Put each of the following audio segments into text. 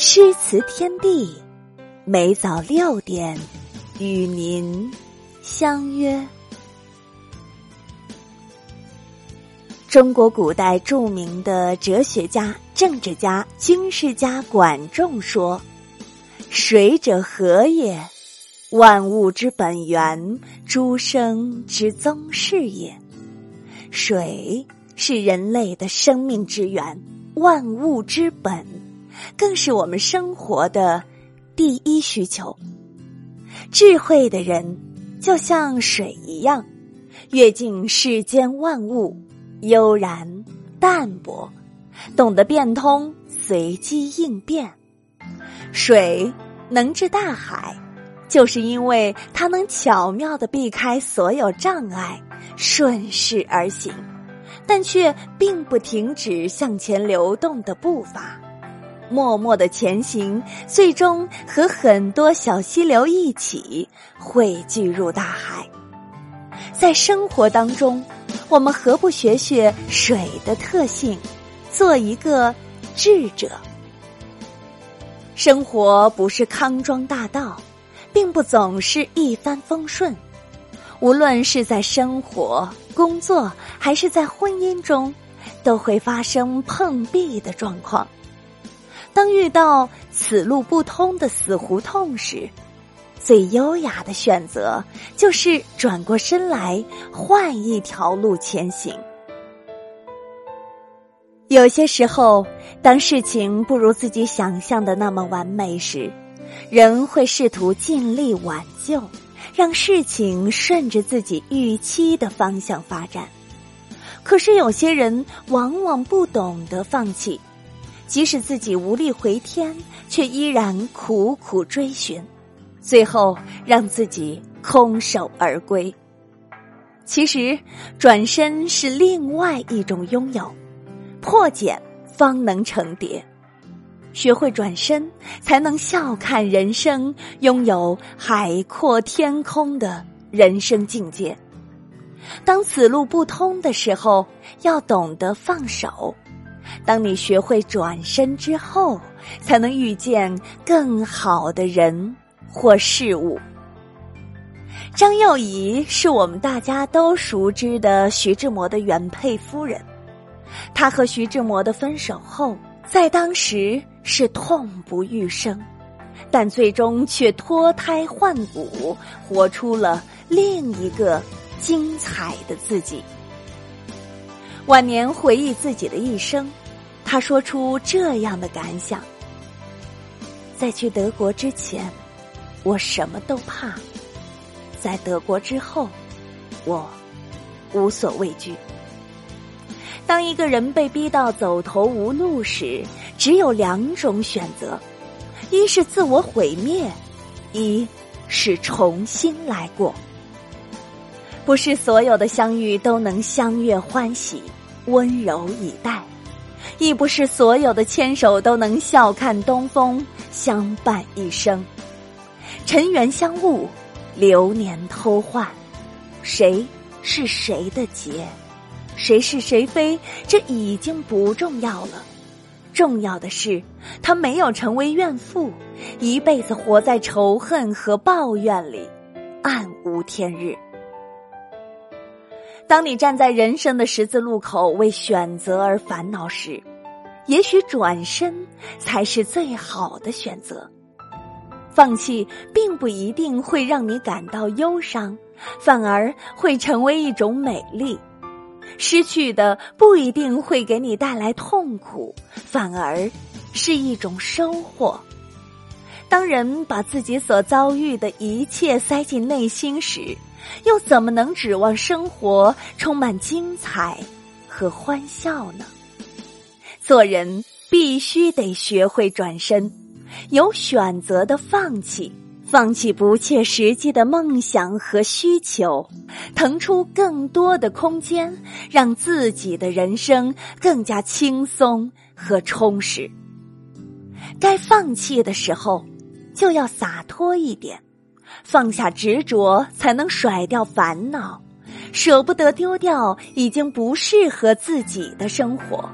诗词天地，每早六点与您相约。中国古代著名的哲学家、政治家、军事家管仲说：“水者何也？万物之本源，诸生之宗室也。水是人类的生命之源，万物之本。”更是我们生活的第一需求。智慧的人就像水一样，阅尽世间万物，悠然淡泊，懂得变通，随机应变。水能治大海，就是因为它能巧妙的避开所有障碍，顺势而行，但却并不停止向前流动的步伐。默默的前行，最终和很多小溪流一起汇聚入大海。在生活当中，我们何不学学水的特性，做一个智者？生活不是康庄大道，并不总是一帆风顺。无论是在生活、工作，还是在婚姻中，都会发生碰壁的状况。当遇到此路不通的死胡同时，最优雅的选择就是转过身来换一条路前行。有些时候，当事情不如自己想象的那么完美时，人会试图尽力挽救，让事情顺着自己预期的方向发展。可是有些人往往不懂得放弃。即使自己无力回天，却依然苦苦追寻，最后让自己空手而归。其实，转身是另外一种拥有，破茧方能成蝶。学会转身，才能笑看人生，拥有海阔天空的人生境界。当此路不通的时候，要懂得放手。当你学会转身之后，才能遇见更好的人或事物。张幼仪是我们大家都熟知的徐志摩的原配夫人，她和徐志摩的分手后，在当时是痛不欲生，但最终却脱胎换骨，活出了另一个精彩的自己。晚年回忆自己的一生。他说出这样的感想：在去德国之前，我什么都怕；在德国之后，我无所畏惧。当一个人被逼到走投无路时，只有两种选择：一是自我毁灭，一是重新来过。不是所有的相遇都能相悦欢喜，温柔以待。亦不是所有的牵手都能笑看东风，相伴一生。尘缘相误，流年偷换，谁是谁的劫，谁是谁非，这已经不重要了。重要的是，他没有成为怨妇，一辈子活在仇恨和抱怨里，暗无天日。当你站在人生的十字路口为选择而烦恼时，也许转身才是最好的选择。放弃并不一定会让你感到忧伤，反而会成为一种美丽。失去的不一定会给你带来痛苦，反而是一种收获。当人把自己所遭遇的一切塞进内心时，又怎么能指望生活充满精彩和欢笑呢？做人必须得学会转身，有选择的放弃，放弃不切实际的梦想和需求，腾出更多的空间，让自己的人生更加轻松和充实。该放弃的时候，就要洒脱一点。放下执着，才能甩掉烦恼；舍不得丢掉已经不适合自己的生活。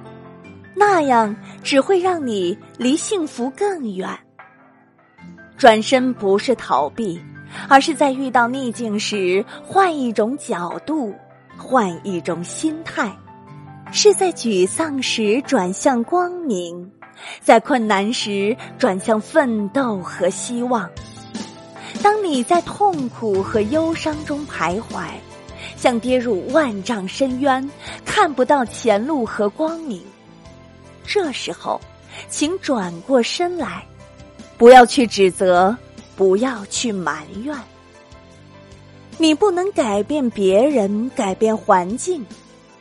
那样只会让你离幸福更远。转身不是逃避，而是在遇到逆境时换一种角度，换一种心态；是在沮丧时转向光明，在困难时转向奋斗和希望。当你在痛苦和忧伤中徘徊，像跌入万丈深渊，看不到前路和光明。这时候，请转过身来，不要去指责，不要去埋怨。你不能改变别人，改变环境，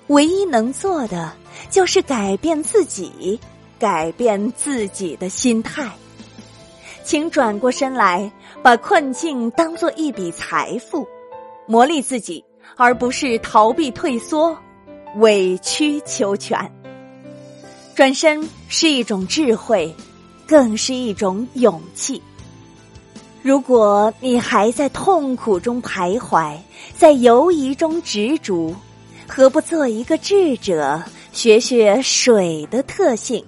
唯一能做的就是改变自己，改变自己的心态。请转过身来，把困境当做一笔财富，磨砺自己，而不是逃避退缩、委曲求全。转身是一种智慧，更是一种勇气。如果你还在痛苦中徘徊，在犹疑中执着，何不做一个智者，学学水的特性，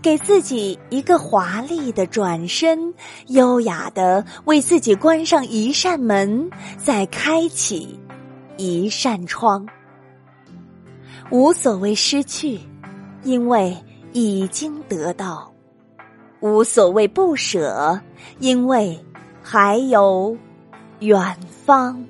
给自己一个华丽的转身，优雅的为自己关上一扇门，再开启一扇窗。无所谓失去。因为已经得到，无所谓不舍，因为还有远方。